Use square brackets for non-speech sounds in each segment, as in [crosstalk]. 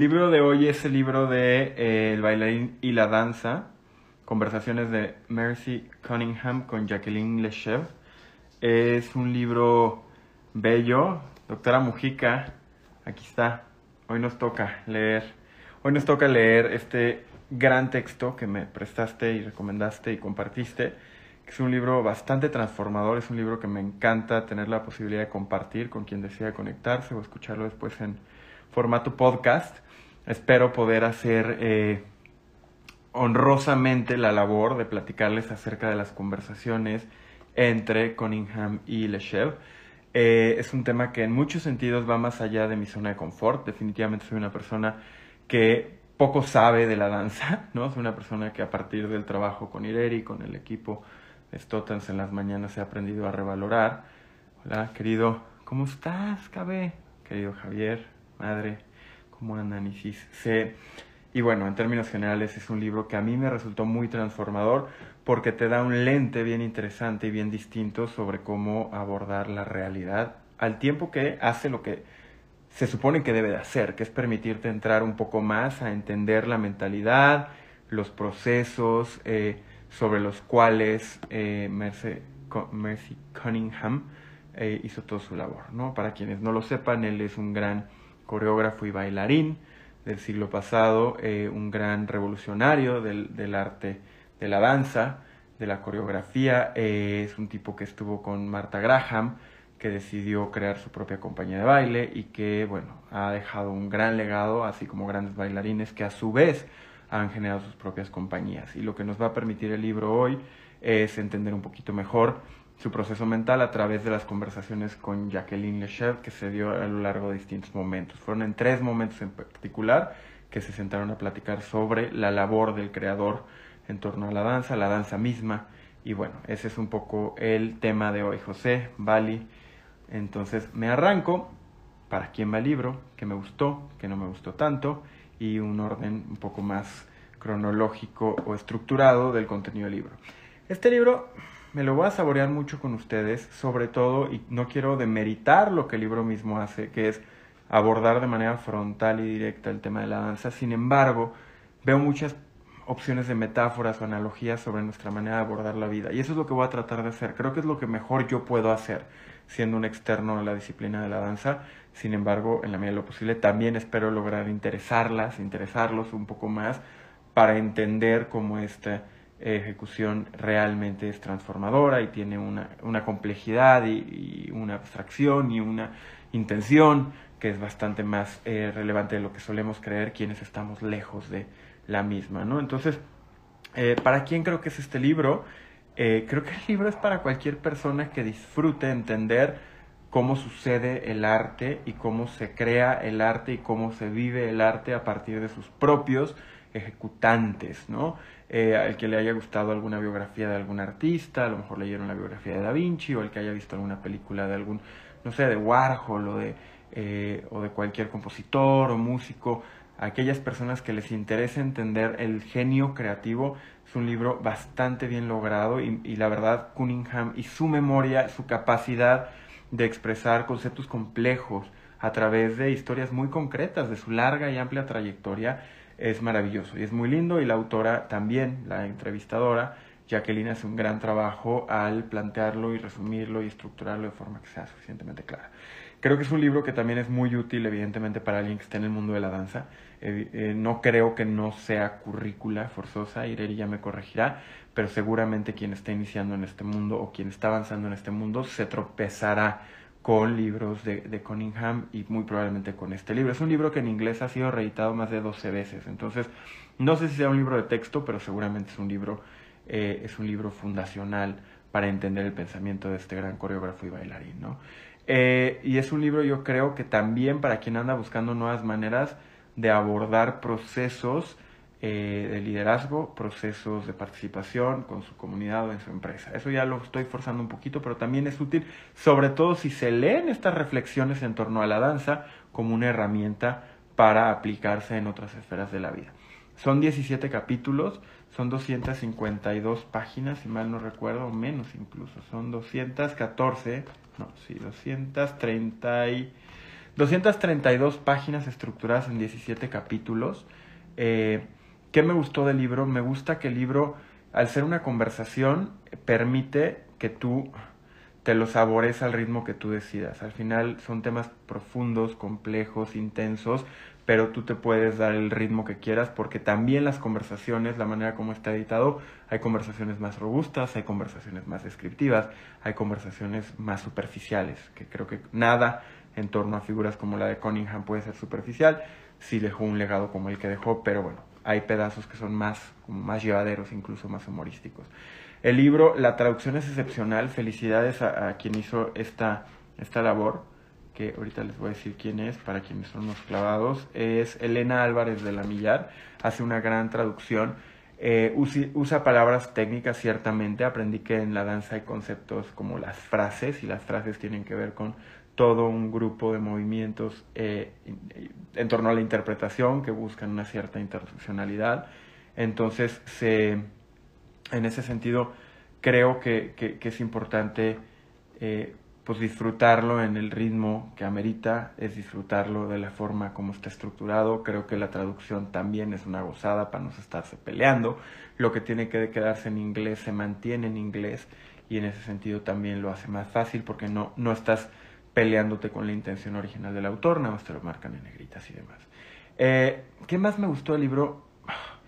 Libro de hoy es el libro de eh, El bailarín y la danza, conversaciones de Mercy Cunningham con Jacqueline Lechev. Es un libro bello. Doctora Mujica, aquí está. Hoy nos toca leer. Hoy nos toca leer este gran texto que me prestaste y recomendaste y compartiste. Es un libro bastante transformador, es un libro que me encanta tener la posibilidad de compartir con quien desea conectarse o escucharlo después en formato podcast espero poder hacer eh, honrosamente la labor de platicarles acerca de las conversaciones entre Cunningham y Lechev. Eh, es un tema que en muchos sentidos va más allá de mi zona de confort. Definitivamente soy una persona que poco sabe de la danza, [laughs] ¿no? Soy una persona que a partir del trabajo con Ireri, con el equipo de Stotans en las mañanas he aprendido a revalorar. Hola, querido, ¿cómo estás, Cabe? Querido Javier, madre, como análisis. y bueno, en términos generales es un libro que a mí me resultó muy transformador porque te da un lente bien interesante y bien distinto sobre cómo abordar la realidad al tiempo que hace lo que se supone que debe de hacer, que es permitirte entrar un poco más a entender la mentalidad, los procesos eh, sobre los cuales eh, Mercy, Cunningham eh, hizo toda su labor. ¿no? Para quienes no lo sepan, él es un gran coreógrafo y bailarín del siglo pasado, eh, un gran revolucionario del, arte de la danza, de la coreografía. Eh, es un tipo que estuvo con Martha Graham, que decidió crear su propia compañía de baile y que, bueno, ha dejado un gran legado, así como grandes bailarines que a su vez han generado sus propias compañías. Y lo que nos va a permitir el libro hoy es entender un poquito mejor su proceso mental a través de las conversaciones con Jacqueline Lechev que se dio a lo largo de distintos momentos. Fueron en tres momentos en particular que se sentaron a platicar sobre la labor del creador en torno a la danza, la danza misma. Y bueno, ese es un poco el tema de hoy, José, Bali. Entonces me arranco para quién va el libro, que me gustó, que no me gustó tanto, y un orden un poco más cronológico o estructurado del contenido del libro. Este libro me lo voy a saborear mucho con ustedes, sobre todo, y no quiero demeritar lo que el libro mismo hace, que es abordar de manera frontal y directa el tema de la danza. Sin embargo, veo muchas opciones de metáforas o analogías sobre nuestra manera de abordar la vida. Y eso es lo que voy a tratar de hacer. Creo que es lo que mejor yo puedo hacer siendo un externo a la disciplina de la danza. Sin embargo, en la medida de lo posible, también espero lograr interesarlas, interesarlos un poco más para entender cómo este ejecución realmente es transformadora y tiene una, complejidad y, una abstracción y una intención que es bastante más eh, relevante de lo que solemos creer quienes estamos lejos de la misma, ¿no? Entonces, eh, ¿para quién creo que es este libro? Eh, creo que el libro es para cualquier persona que disfrute entender cómo sucede el arte y cómo se crea el arte y cómo se vive el arte a partir de sus propios ejecutantes, ¿no? Eh, al que le haya gustado alguna biografía de algún artista, a lo mejor leyeron la biografía de Da Vinci, o el que haya visto alguna película de algún, no sé, de Warhol o de, eh, o de cualquier compositor o músico, aquellas personas que les interese entender el genio creativo, es un libro bastante bien logrado y, y la verdad Cunningham y su memoria, su capacidad de expresar conceptos complejos a través de historias muy concretas de su larga y amplia trayectoria, es maravilloso y es muy lindo y la autora también, la entrevistadora, Jacqueline hace un gran trabajo al plantearlo y resumirlo y estructurarlo de forma que sea suficientemente clara. Creo que es un libro que también es muy útil, evidentemente, para alguien que esté en el mundo de la danza. Eh, no creo que no sea currícula forzosa, Ireri ya me corregirá, pero seguramente quien está iniciando en este mundo o quien está avanzando en este mundo se tropezará con libros de, de, Cunningham y muy probablemente con este libro. Es un libro que en inglés ha sido reeditado más de 12 veces, entonces no sé si sea un libro de texto, pero seguramente es un libro, eh, es un libro fundacional para entender el pensamiento de este gran coreógrafo y bailarín. ¿no? Eh, y es un libro yo creo que también para quien anda buscando nuevas maneras de abordar procesos eh, de liderazgo, procesos de participación con su comunidad o en su empresa. Eso ya lo estoy forzando un poquito, pero también es útil, sobre todo si se leen estas reflexiones en torno a la danza como una herramienta para aplicarse en otras esferas de la vida. Son 17 capítulos, son 252 páginas, si mal no recuerdo, menos incluso, son 214, no, sí, 230 y 232 páginas estructuradas en 17 capítulos. Eh, ¿Qué me gustó del libro? Me gusta que el libro, al ser una conversación, permite que tú te lo sabores al ritmo que tú decidas. Al final son temas profundos, complejos, intensos, pero tú te puedes dar el ritmo que quieras porque también las conversaciones, la manera como está editado, hay conversaciones más robustas, hay conversaciones más descriptivas, hay conversaciones más superficiales, que creo que nada en torno a figuras como la de Cunningham puede ser superficial, si dejó un legado como el que dejó, pero bueno, hay pedazos que son más, más llevaderos, incluso más humorísticos. El libro, la traducción es excepcional, felicidades a, quien hizo esta, esta labor, que ahorita les voy a decir quién es, para quienes son los clavados, es Elena Álvarez de la Millar, hace una gran traducción, eh, usa, palabras técnicas ciertamente, aprendí que en la danza hay conceptos como las frases, y las frases tienen que ver con todo un grupo de movimientos eh, en torno a la interpretación que buscan una cierta interseccionalidad. Entonces, se, en ese sentido, creo que, que, es importante eh, pues disfrutarlo en el ritmo que amerita, es disfrutarlo de la forma como está estructurado. Creo que la traducción también es una gozada para no estarse peleando. Lo que tiene que quedarse en inglés se mantiene en inglés y en ese sentido también lo hace más fácil porque no, no estás peleándote con la intención original del autor, nada más te lo marcan en negritas y demás. Eh, ¿Qué más me gustó del libro? [sighs]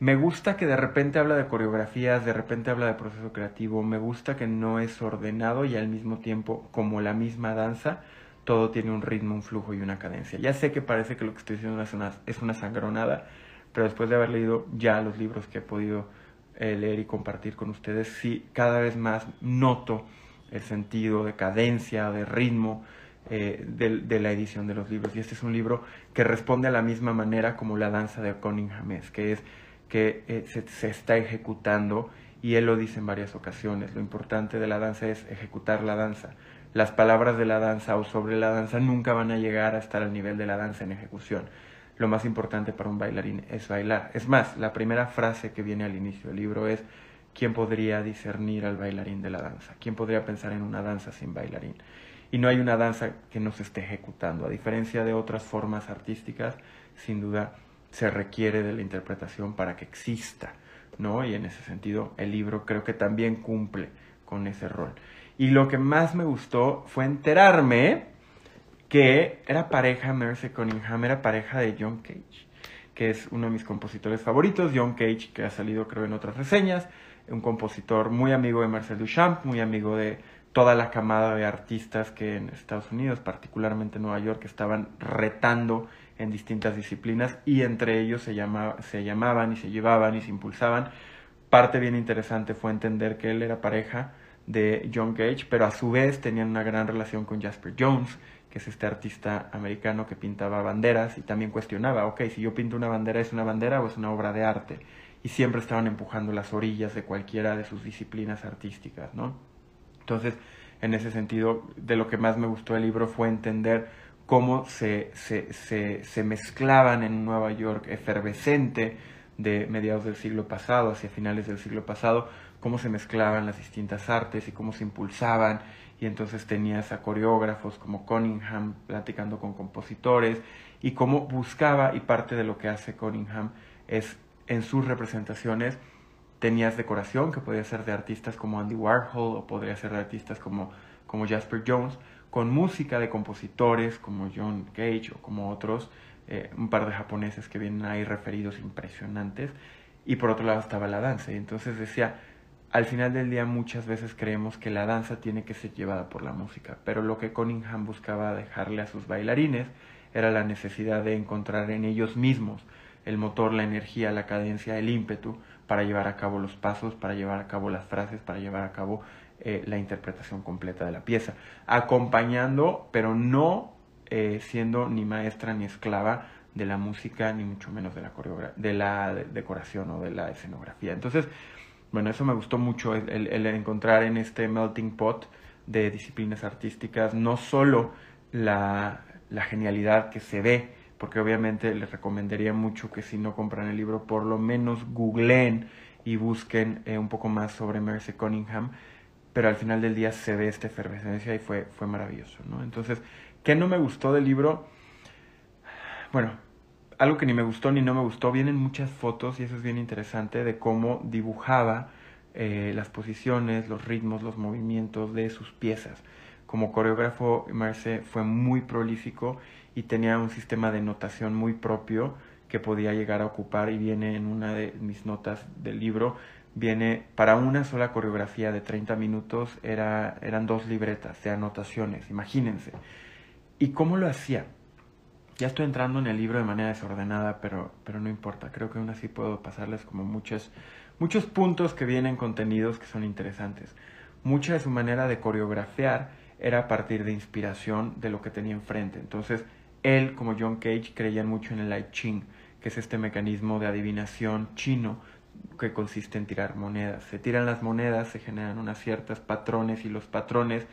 Me gusta que de repente habla de coreografías, de repente habla de proceso creativo, me gusta que no es ordenado y al mismo tiempo, como la misma danza, todo tiene un ritmo, un flujo y una cadencia. Ya sé que parece que lo que estoy diciendo es una, es una sangronada, pero después de haber leído ya los libros que he podido eh, leer y compartir con ustedes, sí, cada vez más noto el sentido de cadencia, de ritmo eh, de, la edición de los libros. Y este es un libro que responde a la misma manera como la danza de Cunningham es, que es que eh, se, está ejecutando y él lo dice en varias ocasiones. Lo importante de la danza es ejecutar la danza. Las palabras de la danza o sobre la danza nunca van a llegar a estar al nivel de la danza en ejecución. Lo más importante para un bailarín es bailar. Es más, la primera frase que viene al inicio del libro es ¿quién podría discernir al bailarín de la danza? ¿Quién podría pensar en una danza sin bailarín? Y no hay una danza que no se esté ejecutando. A diferencia de otras formas artísticas, sin duda se requiere de la interpretación para que exista, ¿no? Y en ese sentido, el libro creo que también cumple con ese rol. Y lo que más me gustó fue enterarme que era pareja, Mercy Cunningham era pareja de John Cage, que es uno de mis compositores favoritos, John Cage, que ha salido creo en otras reseñas, un compositor muy amigo de Marcel Duchamp, muy amigo de toda la camada de artistas que en Estados Unidos, particularmente en Nueva York, estaban retando en distintas disciplinas y entre ellos se, se llamaban y se llevaban y se impulsaban. Parte bien interesante fue entender que él era pareja de John Cage, pero a su vez tenían una gran relación con Jasper Jones, que es este artista americano que pintaba banderas y también cuestionaba, ok, si yo pinto una bandera, ¿es una bandera o es una obra de arte? Y siempre estaban empujando las orillas de cualquiera de sus disciplinas artísticas, ¿no? Entonces, en ese sentido, de lo que más me gustó del libro fue entender cómo se, se, se, se mezclaban en Nueva York efervescente de mediados del siglo pasado hacia finales del siglo pasado, cómo se mezclaban las distintas artes y cómo se impulsaban y entonces tenías a coreógrafos como Cunningham platicando con compositores y cómo buscaba y parte de lo que hace Cunningham es en sus representaciones tenías decoración que podía ser de artistas como Andy Warhol o podría ser de artistas como, como Jasper Jones, con música de compositores como John Cage o como otros, eh, un par de japoneses que vienen ahí referidos impresionantes, y por otro lado estaba la danza. Y entonces decía, al final del día muchas veces creemos que la danza tiene que ser llevada por la música, pero lo que Cunningham buscaba dejarle a sus bailarines era la necesidad de encontrar en ellos mismos el motor, la energía, la cadencia, el ímpetu para llevar a cabo los pasos, para llevar a cabo las frases, para llevar a cabo eh, la interpretación completa de la pieza, acompañando, pero no eh, siendo ni maestra ni esclava de la música, ni mucho menos de la, de la decoración o de la escenografía. Entonces, bueno, eso me gustó mucho, el, encontrar en este melting pot de disciplinas artísticas no solo la genialidad que se ve, porque obviamente les recomendaría mucho que si no compran el libro, por lo menos googleen y busquen eh, un poco más sobre Mercy Cunningham, pero al final del día se ve esta efervescencia y fue, fue maravilloso, ¿no? Entonces, ¿Qué no me gustó del libro? Bueno, algo que ni me gustó ni no me gustó, vienen muchas fotos y eso es bien interesante de cómo dibujaba eh, las posiciones, los ritmos, los movimientos de sus piezas. Como coreógrafo, Marce fue muy prolífico y tenía un sistema de notación muy propio que podía llegar a ocupar y viene en una de mis notas del libro, viene para una sola coreografía de 30 minutos, era, eran dos libretas de anotaciones, imagínense. ¿Y cómo lo hacía? Ya estoy entrando en el libro de manera desordenada, pero, pero no importa, creo que aún así puedo pasarles como muchos, muchos puntos que vienen contenidos que son interesantes. Mucha de su manera de coreografiar era a partir de inspiración de lo que tenía enfrente. Entonces, él, como John Cage, creía mucho en el I Ching, que es este mecanismo de adivinación chino que consiste en tirar monedas. Se tiran las monedas, se generan unas ciertas patrones y los patrones,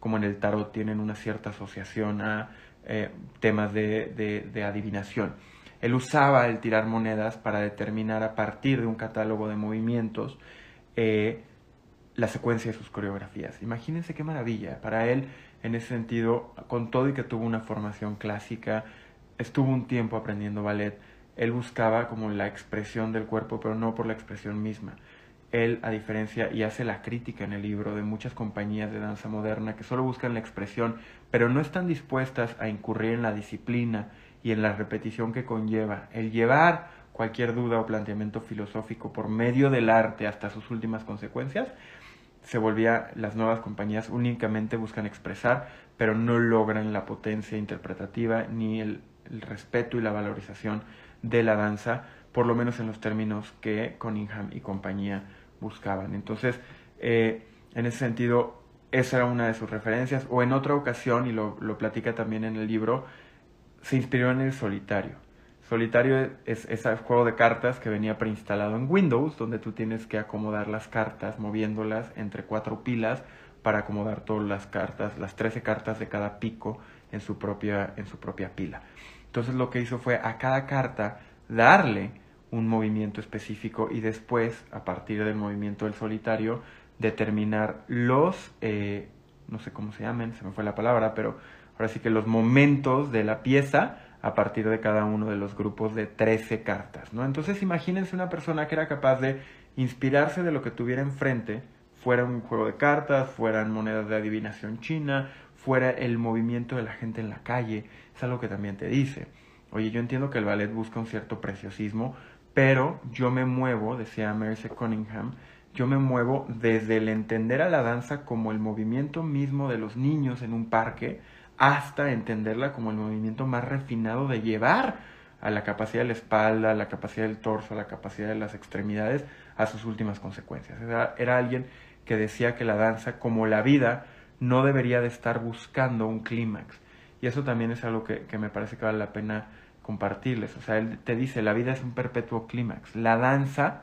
como en el tarot, tienen una cierta asociación a eh, temas de, de, adivinación. Él usaba el tirar monedas para determinar a partir de un catálogo de movimientos eh, la secuencia de sus coreografías. Imagínense qué maravilla. Para él en ese sentido, con todo y que tuvo una formación clásica, estuvo un tiempo aprendiendo ballet, él buscaba como la expresión del cuerpo, pero no por la expresión misma. Él, a diferencia, y hace la crítica en el libro de muchas compañías de danza moderna que solo buscan la expresión, pero no están dispuestas a incurrir en la disciplina y en la repetición que conlleva el llevar cualquier duda o planteamiento filosófico por medio del arte hasta sus últimas consecuencias, se volvía, las nuevas compañías únicamente buscan expresar, pero no logran la potencia interpretativa ni el, respeto y la valorización de la danza, por lo menos en los términos que Cunningham y compañía buscaban. Entonces, eh, en ese sentido, esa era una de sus referencias, o en otra ocasión, y lo, lo platica también en el libro, se inspiró en el solitario. Solitario es ese juego de cartas que venía preinstalado en Windows, donde tú tienes que acomodar las cartas moviéndolas entre cuatro pilas para acomodar todas las cartas, las 13 cartas de cada pico en su propia, en su propia pila. Entonces lo que hizo fue a cada carta darle un movimiento específico y después, a partir del movimiento del solitario, determinar los, eh, no sé cómo se llamen, se me fue la palabra, pero ahora sí que los momentos de la pieza a partir de cada uno de los grupos de 13 cartas, ¿no? Entonces imagínense una persona que era capaz de inspirarse de lo que tuviera enfrente, fuera un juego de cartas, fueran monedas de adivinación china, fuera el movimiento de la gente en la calle, es algo que también te dice. Oye, yo entiendo que el ballet busca un cierto preciosismo, pero yo me muevo, decía Merce Cunningham, yo me muevo desde el entender a la danza como el movimiento mismo de los niños en un parque, hasta entenderla como el movimiento más refinado de llevar a la capacidad de la espalda, a la capacidad del torso, a la capacidad de las extremidades, a sus últimas consecuencias. Era, alguien que decía que la danza, como la vida, no debería de estar buscando un clímax. Y eso también es algo que, que, me parece que vale la pena compartirles. O sea, él te dice, la vida es un perpetuo clímax. La danza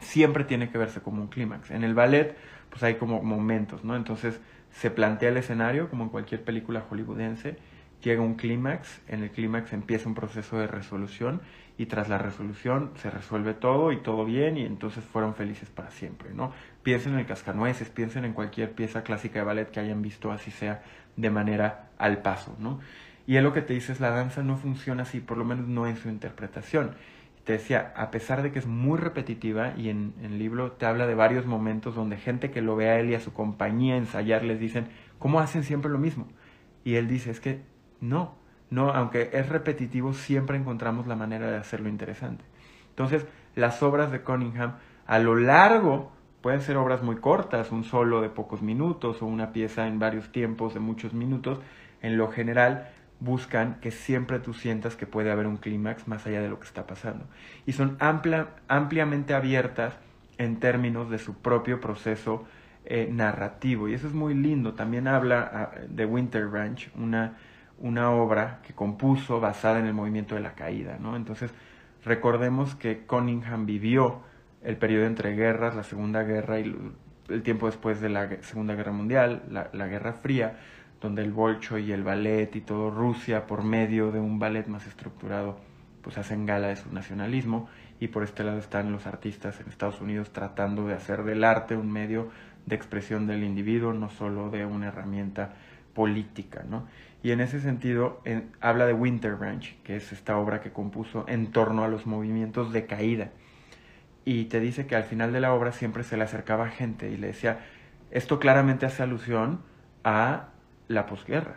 siempre tiene que verse como un clímax. En el ballet, pues hay como momentos, ¿no? Entonces, se plantea el escenario como en cualquier película hollywoodense, llega un clímax, en el clímax empieza un proceso de resolución y tras la resolución se resuelve todo y todo bien y entonces fueron felices para siempre, ¿no? Piensen en el cascanueces, piensen en cualquier pieza clásica de ballet que hayan visto así sea de manera al paso, ¿no? Y él lo que te dice es la danza no funciona así, por lo menos no en su interpretación te decía, a pesar de que es muy repetitiva y en, el libro te habla de varios momentos donde gente que lo ve a él y a su compañía ensayar les dicen, ¿cómo hacen siempre lo mismo? Y él dice, es que no, no, aunque es repetitivo, siempre encontramos la manera de hacerlo interesante. Entonces, las obras de Cunningham a lo largo pueden ser obras muy cortas, un solo de pocos minutos o una pieza en varios tiempos de muchos minutos, en lo general buscan que siempre tú sientas que puede haber un clímax más allá de lo que está pasando. Y son amplia, ampliamente abiertas en términos de su propio proceso eh, narrativo. Y eso es muy lindo. También habla ah, de Winter Ranch, una, una obra que compuso basada en el movimiento de la caída. ¿no? Entonces, recordemos que Cunningham vivió el periodo entre guerras, la Segunda Guerra y el tiempo después de la Segunda Guerra Mundial, la, la Guerra Fría donde el bolcho y el ballet y todo Rusia, por medio de un ballet más estructurado, pues hacen gala de su nacionalismo, y por este lado están los artistas en Estados Unidos tratando de hacer del arte un medio de expresión del individuo, no solo de una herramienta política, ¿no? Y en ese sentido habla de Winter Branch, que es esta obra que compuso en torno a los movimientos de caída. Y te dice que al final de la obra siempre se le acercaba gente y le decía, esto claramente hace alusión a la posguerra.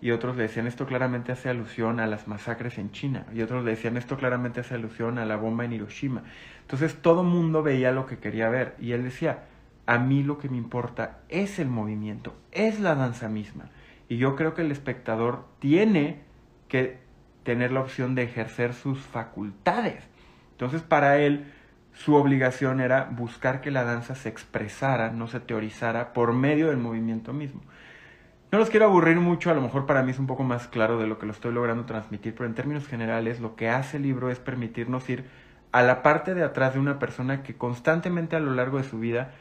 Y otros le decían, esto claramente hace alusión a las masacres en China. Y otros le decían, esto claramente hace alusión a la bomba en Hiroshima. Entonces todo mundo veía lo que quería ver. Y él decía, a mí lo que me importa es el movimiento, es la danza misma. Y yo creo que el espectador tiene que tener la opción de ejercer sus facultades. Entonces para él su obligación era buscar que la danza se expresara, no se teorizara por medio del movimiento mismo. No los quiero aburrir mucho, a lo mejor para mí es un poco más claro de lo que lo estoy logrando transmitir, pero en términos generales lo que hace el libro es permitirnos ir a la parte de atrás de una persona que constantemente a lo largo de su vida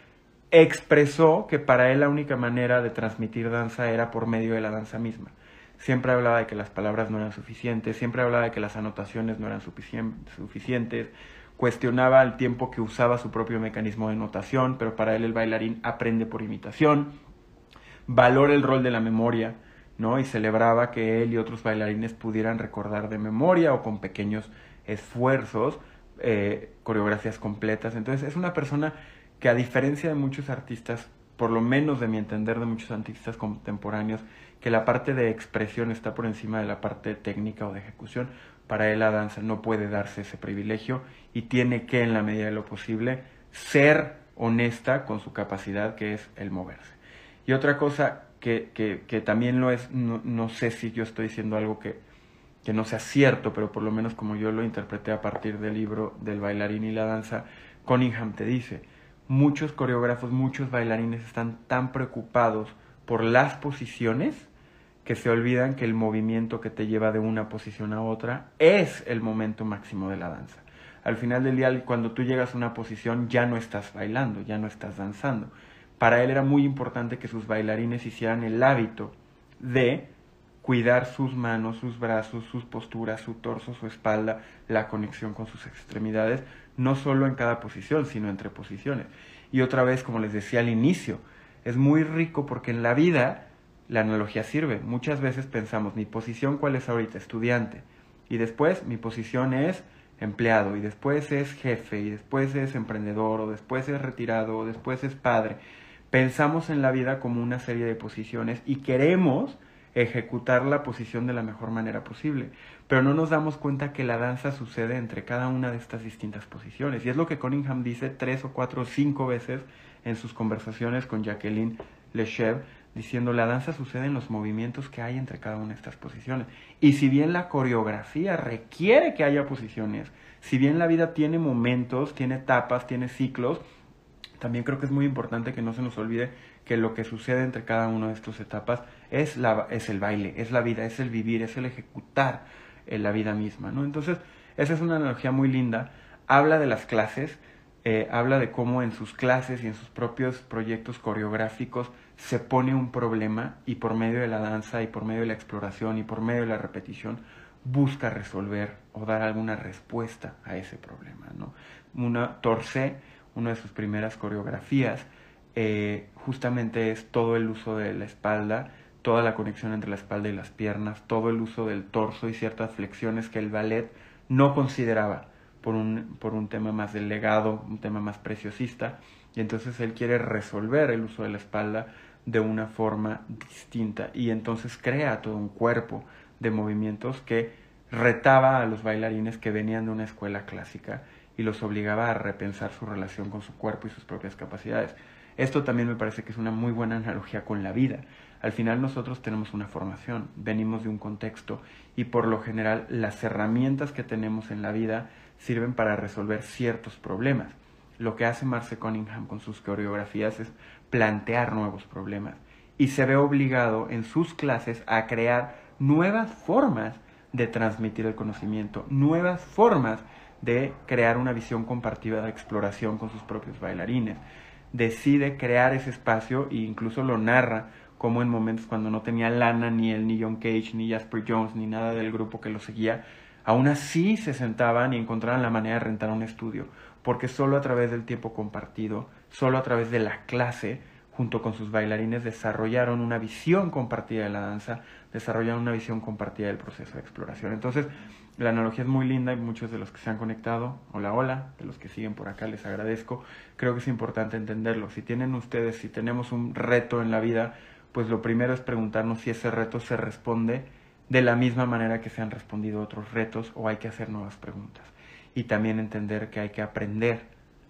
expresó que para él la única manera de transmitir danza era por medio de la danza misma. Siempre hablaba de que las palabras no eran suficientes, siempre hablaba de que las anotaciones no eran suficientes, cuestionaba el tiempo que usaba su propio mecanismo de notación, pero para él el bailarín aprende por imitación, valora el rol de la memoria, ¿no? Y celebraba que él y otros bailarines pudieran recordar de memoria o con pequeños esfuerzos eh, coreografías completas. Entonces es una persona que a diferencia de muchos artistas, por lo menos de mi entender de muchos artistas contemporáneos, que la parte de expresión está por encima de la parte técnica o de ejecución, para él la danza no puede darse ese privilegio y tiene que, en la medida de lo posible, ser honesta con su capacidad que es el moverse. Y otra cosa que, que, también lo es, no, sé si yo estoy diciendo algo que, que no sea cierto, pero por lo menos como yo lo interpreté a partir del libro del bailarín y la danza, Cunningham te dice, muchos coreógrafos, muchos bailarines están tan preocupados por las posiciones que se olvidan que el movimiento que te lleva de una posición a otra es el momento máximo de la danza. Al final del día, cuando tú llegas a una posición, ya no estás bailando, ya no estás danzando. Para él era muy importante que sus bailarines hicieran el hábito de cuidar sus manos, sus brazos, sus posturas, su torso, su espalda, la conexión con sus extremidades, no solo en cada posición, sino entre posiciones. Y otra vez, como les decía al inicio, es muy rico porque en la vida la analogía sirve. Muchas veces pensamos, mi posición cuál es ahorita, estudiante, y después mi posición es empleado, y después es jefe, y después es emprendedor, o después es retirado, o después es padre. Pensamos en la vida como una serie de posiciones y queremos ejecutar la posición de la mejor manera posible. Pero no nos damos cuenta que la danza sucede entre cada una de estas distintas posiciones. Y es lo que Cunningham dice tres o cuatro o cinco veces en sus conversaciones con Jacqueline Lechev, diciendo la danza sucede en los movimientos que hay entre cada una de estas posiciones. Y si bien la coreografía requiere que haya posiciones, si bien la vida tiene momentos, tiene etapas, tiene ciclos, también creo que es muy importante que no se nos olvide que lo que sucede entre cada una de estas etapas es, la, es el baile, es la vida, es el vivir, es el ejecutar en la vida misma, ¿no? Entonces, esa es una analogía muy linda. Habla de las clases, eh, habla de cómo en sus clases y en sus propios proyectos coreográficos se pone un problema y por medio de la danza y por medio de la exploración y por medio de la repetición busca resolver o dar alguna respuesta a ese problema, ¿no? Una torce, una de sus primeras coreografías, eh, justamente es todo el uso de la espalda, toda la conexión entre la espalda y las piernas, todo el uso del torso y ciertas flexiones que el ballet no consideraba por un, por un tema más delegado, un tema más preciosista, y entonces él quiere resolver el uso de la espalda de una forma distinta. Y entonces crea todo un cuerpo de movimientos que retaba a los bailarines que venían de una escuela clásica y los obligaba a repensar su relación con su cuerpo y sus propias capacidades. Esto también me parece que es una muy buena analogía con la vida. Al final nosotros tenemos una formación, venimos de un contexto y por lo general las herramientas que tenemos en la vida sirven para resolver ciertos problemas. Lo que hace Marce Cunningham con sus coreografías es plantear nuevos problemas y se ve obligado en sus clases a crear nuevas formas de transmitir el conocimiento, nuevas formas de crear una visión compartida de exploración con sus propios bailarines decide crear ese espacio e incluso lo narra como en momentos cuando no tenía lana, ni él, ni John Cage, ni Jasper Jones, ni nada del grupo que lo seguía, aún así se sentaban y encontraban la manera de rentar un estudio, porque solo a través del tiempo compartido, solo a través de la clase, junto con sus bailarines, desarrollaron una visión compartida de la danza, desarrollaron una visión compartida del proceso de exploración. Entonces, la analogía es muy linda y muchos de los que se han conectado, hola, hola, de los que siguen por acá, les agradezco. Creo que es importante entenderlo. Si tienen ustedes, si tenemos un reto en la vida, pues lo primero es preguntarnos si ese reto se responde de la misma manera que se han respondido otros retos o hay que hacer nuevas preguntas. Y también entender que hay que aprender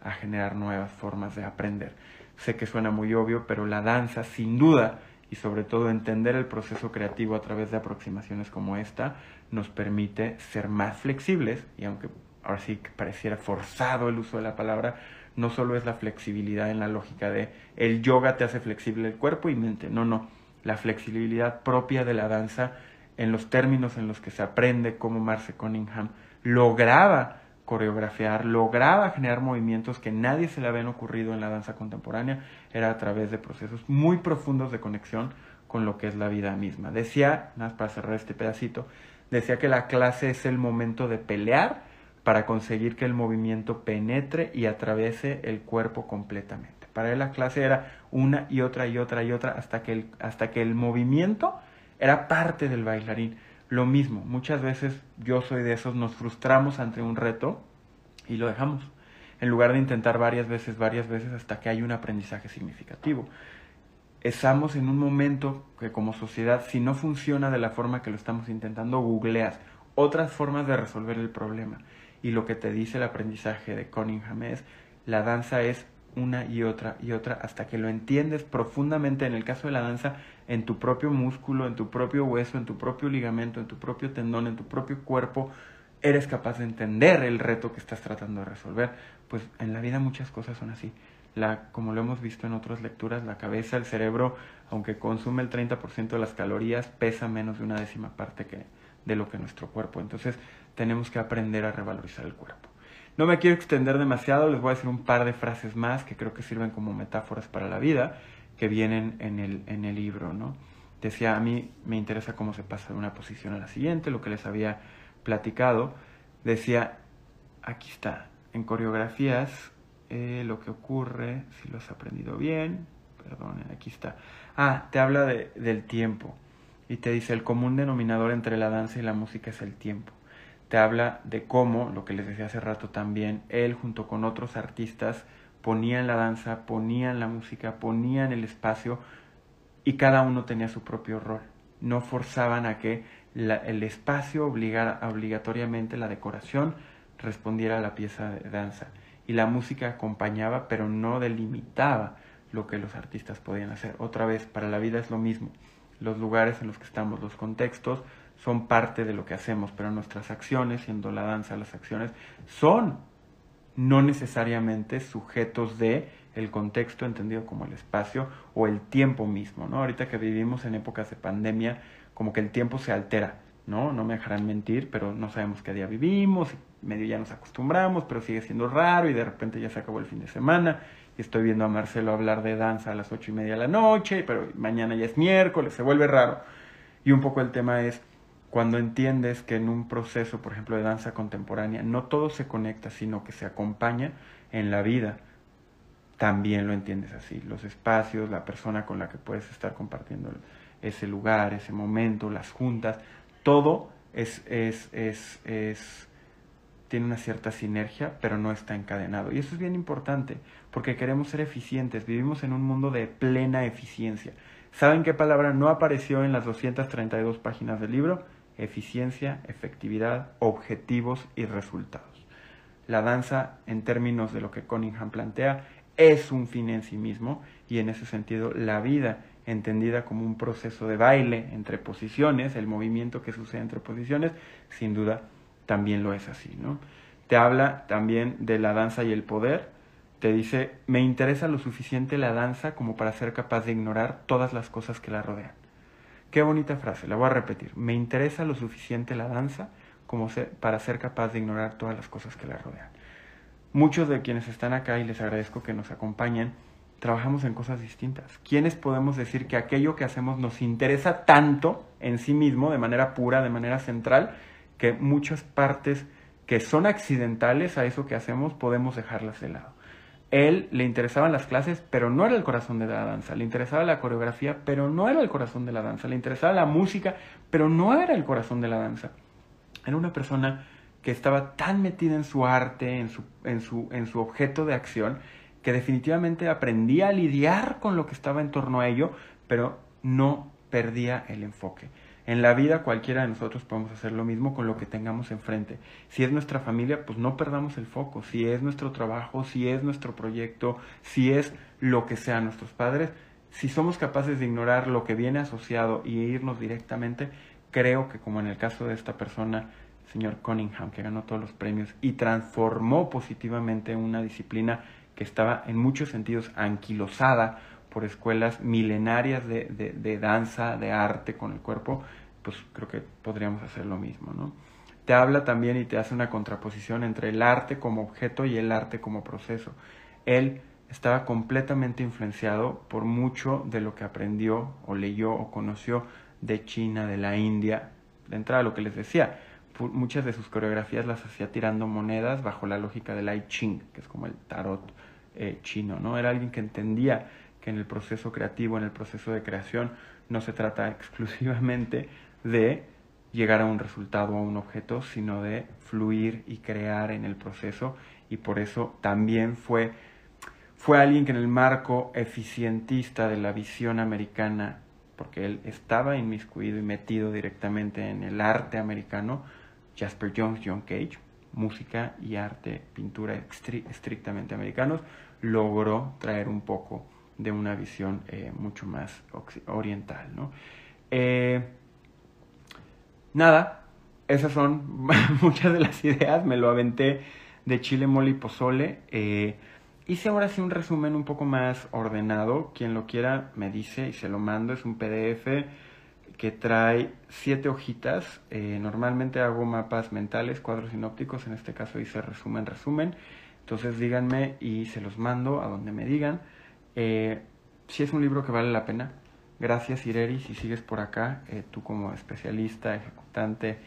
a generar nuevas formas de aprender. Sé que suena muy obvio, pero la danza sin duda y sobre todo entender el proceso creativo a través de aproximaciones como esta nos permite ser más flexibles y aunque ahora sí pareciera forzado el uso de la palabra, no solo es la flexibilidad en la lógica de el yoga te hace flexible el cuerpo y mente, no, no, la flexibilidad propia de la danza en los términos en los que se aprende cómo Marce Cunningham lograba coreografiar, lograba generar movimientos que nadie se le habían ocurrido en la danza contemporánea, era a través de procesos muy profundos de conexión con lo que es la vida misma. Decía, nada más para cerrar este pedacito, decía que la clase es el momento de pelear para conseguir que el movimiento penetre y atraviese el cuerpo completamente. Para él la clase era una y otra y otra y otra hasta que el, hasta que el movimiento era parte del bailarín. Lo mismo, muchas veces yo soy de esos, nos frustramos ante un reto y lo dejamos, en lugar de intentar varias veces, varias veces hasta que hay un aprendizaje significativo. Estamos en un momento que como sociedad, si no funciona de la forma que lo estamos intentando, googleas otras formas de resolver el problema. Y lo que te dice el aprendizaje de Cunningham es, la danza es una y otra y otra hasta que lo entiendes profundamente, en el caso de la danza, en tu propio músculo, en tu propio hueso, en tu propio ligamento, en tu propio tendón, en tu propio cuerpo, eres capaz de entender el reto que estás tratando de resolver. Pues en la vida muchas cosas son así. La, como lo hemos visto en otras lecturas, la cabeza, el cerebro, aunque consume el 30% de las calorías, pesa menos de una décima parte que, de lo que nuestro cuerpo. Entonces tenemos que aprender a revalorizar el cuerpo. No me quiero extender demasiado, les voy a decir un par de frases más que creo que sirven como metáforas para la vida, que vienen en el, en el libro, ¿no? Decía, a mí me interesa cómo se pasa de una posición a la siguiente, lo que les había platicado. Decía, aquí está, en coreografías, eh, lo que ocurre, si lo has aprendido bien, perdón, aquí está. Ah, te habla de, del tiempo y te dice, el común denominador entre la danza y la música es el tiempo te habla de cómo, lo que les decía hace rato también, él junto con otros artistas ponían la danza, ponían la música, ponían el espacio y cada uno tenía su propio rol. No forzaban a que el espacio obligara obligatoriamente la decoración respondiera a la pieza de danza. Y la música acompañaba, pero no delimitaba lo que los artistas podían hacer. Otra vez, para la vida es lo mismo. Los lugares en los que estamos, los contextos, son parte de lo que hacemos, pero nuestras acciones, siendo la danza las acciones, son no necesariamente sujetos de el contexto entendido como el espacio o el tiempo mismo, ¿no? Ahorita que vivimos en épocas de pandemia, como que el tiempo se altera, ¿no? No me dejarán mentir, pero no sabemos qué día vivimos, medio ya nos acostumbramos, pero sigue siendo raro y de repente ya se acabó el fin de semana y estoy viendo a Marcelo hablar de danza a las ocho y media de la noche, pero mañana ya es miércoles, se vuelve raro. Y un poco el tema es, cuando entiendes que en un proceso, por ejemplo, de danza contemporánea, no todo se conecta, sino que se acompaña en la vida, también lo entiendes así. Los espacios, la persona con la que puedes estar compartiendo ese lugar, ese momento, las juntas, todo es, es, es, es, tiene una cierta sinergia, pero no está encadenado. Y eso es bien importante, porque queremos ser eficientes. Vivimos en un mundo de plena eficiencia. ¿Saben qué palabra no apareció en las 232 páginas del libro? Eficiencia, efectividad, objetivos y resultados. La danza, en términos de lo que Cunningham plantea, es un fin en sí mismo y en ese sentido la vida entendida como un proceso de baile entre posiciones, el movimiento que sucede entre posiciones, sin duda también lo es así, ¿no? Te habla también de la danza y el poder, te dice, me interesa lo suficiente la danza como para ser capaz de ignorar todas las cosas que la rodean. Qué bonita frase, la voy a repetir. Me interesa lo suficiente la danza como para ser capaz de ignorar todas las cosas que la rodean. Muchos de quienes están acá, y les agradezco que nos acompañen, trabajamos en cosas distintas. ¿Quiénes podemos decir que aquello que hacemos nos interesa tanto en sí mismo, de manera pura, de manera central, que muchas partes que son accidentales a eso que hacemos podemos dejarlas de lado? Él le interesaban las clases, pero no era el corazón de la danza. Le interesaba la coreografía, pero no era el corazón de la danza. Le interesaba la música, pero no era el corazón de la danza. Era una persona que estaba tan metida en su arte, en su, en su, en su objeto de acción, que definitivamente aprendía a lidiar con lo que estaba en torno a ello, pero no perdía el enfoque. En la vida cualquiera de nosotros podemos hacer lo mismo con lo que tengamos enfrente. Si es nuestra familia, pues no perdamos el foco. Si es nuestro trabajo, si es nuestro proyecto, si es lo que sea nuestros padres, si somos capaces de ignorar lo que viene asociado y irnos directamente, creo que como en el caso de esta persona, señor Cunningham, que ganó todos los premios y transformó positivamente una disciplina que estaba en muchos sentidos anquilosada por escuelas milenarias de, de, danza, de arte con el cuerpo, pues creo que podríamos hacer lo mismo, ¿no? Te habla también y te hace una contraposición entre el arte como objeto y el arte como proceso. Él estaba completamente influenciado por mucho de lo que aprendió o leyó o conoció de China, de la India. De entrada, lo que les decía, muchas de sus coreografías las hacía tirando monedas bajo la lógica del I Ching, que es como el tarot eh, chino, ¿no? Era alguien que entendía que en el proceso creativo, en el proceso de creación, no se trata [laughs] exclusivamente de llegar a un resultado o a un objeto, sino de fluir y crear en el proceso. Y por eso también fue, fue alguien que en el marco eficientista de la visión americana, porque él estaba inmiscuido y metido directamente en el arte americano, Jasper Jones, John Cage, música y arte, pintura estrictamente americanos, logró traer un poco de una visión eh, mucho más oriental. ¿no? Eh, nada, esas son [laughs] muchas de las ideas, me lo aventé de chile, mole y pozole. Eh, hice ahora sí un resumen un poco más ordenado, quien lo quiera me dice y se lo mando, es un PDF que trae siete hojitas. normalmente hago mapas mentales, cuadros sinópticos, en este caso hice resumen, resumen. Entonces díganme y se los mando a donde me digan. Eh, si es un libro que vale la pena. Gracias Ireri, si sigues por acá, eh, tú como especialista, ejecutante,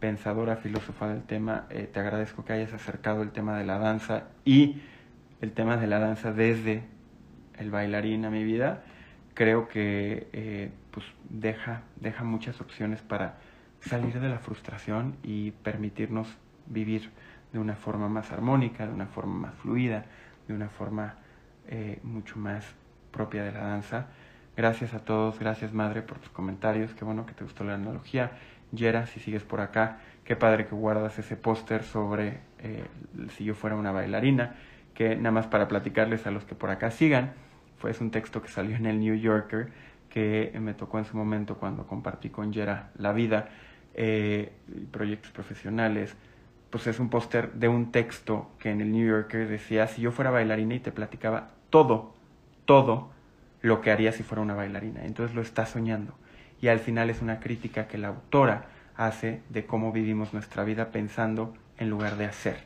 pensadora, filósofa del tema, eh, te agradezco que hayas acercado el tema de la danza y el tema de la danza desde el bailarín a mi vida. Creo que eh, pues deja, deja muchas opciones para salir de la frustración y permitirnos vivir de una forma más armónica, de una forma más fluida, de una forma eh, mucho más propia de la danza. Gracias a todos, gracias madre por tus comentarios, qué bueno que te gustó la analogía. Yera, si sigues por acá, qué padre que guardas ese póster sobre eh, si yo fuera una bailarina, que nada más para platicarles a los que por acá sigan, fue es un texto que salió en el New Yorker que me tocó en su momento cuando compartí con Yera la vida, eh, proyectos profesionales, pues es un póster de un texto que en el New Yorker decía, si yo fuera bailarina y te platicaba todo, todo lo que haría si fuera una bailarina. Entonces lo está soñando. Y al final es una crítica que la autora hace de cómo vivimos nuestra vida pensando en lugar de hacer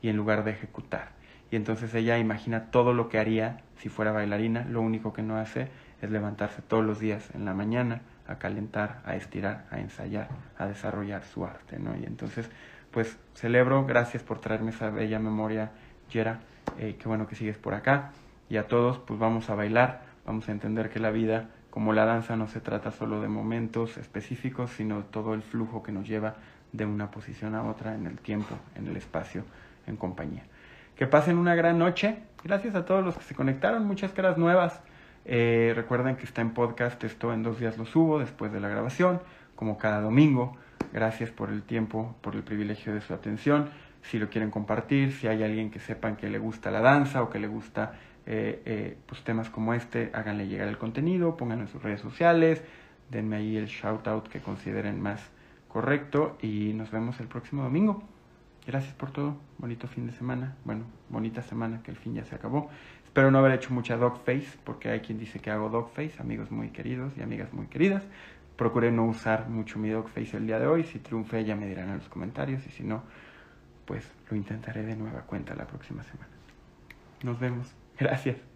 y en lugar de ejecutar. Y entonces ella imagina todo lo que haría si fuera bailarina, lo único que no hace es levantarse todos los días en la mañana a calentar, a estirar, a ensayar, a desarrollar su arte, ¿no? Y entonces, pues celebro, gracias por traerme esa bella memoria, Yera, eh, qué bueno que sigues por acá y a todos pues vamos a bailar, vamos a entender que la vida como la danza no se trata solo de momentos específicos, sino todo el flujo que nos lleva de una posición a otra en el tiempo, en el espacio, en compañía. Que pasen una gran noche. Gracias a todos los que se conectaron, muchas caras nuevas. Eh, recuerden que está en podcast, esto en dos días lo subo después de la grabación, como cada domingo. Gracias por el tiempo, por el privilegio de su atención. Si lo quieren compartir, si hay alguien que sepan que le gusta la danza o que le gusta eh, eh, pues temas como este, háganle llegar el contenido, pónganlo en sus redes sociales, denme ahí el shout out que consideren más correcto y nos vemos el próximo domingo. Gracias por todo, bonito fin de semana, bueno, bonita semana que el fin ya se acabó. Espero no haber hecho mucha dog face, porque hay quien dice que hago dog face, amigos muy queridos y amigas muy queridas. Procuré no usar mucho mi dog face el día de hoy, si triunfé ya me dirán en los comentarios y si no, pues lo intentaré de nueva cuenta la próxima semana. Nos vemos. Gracias.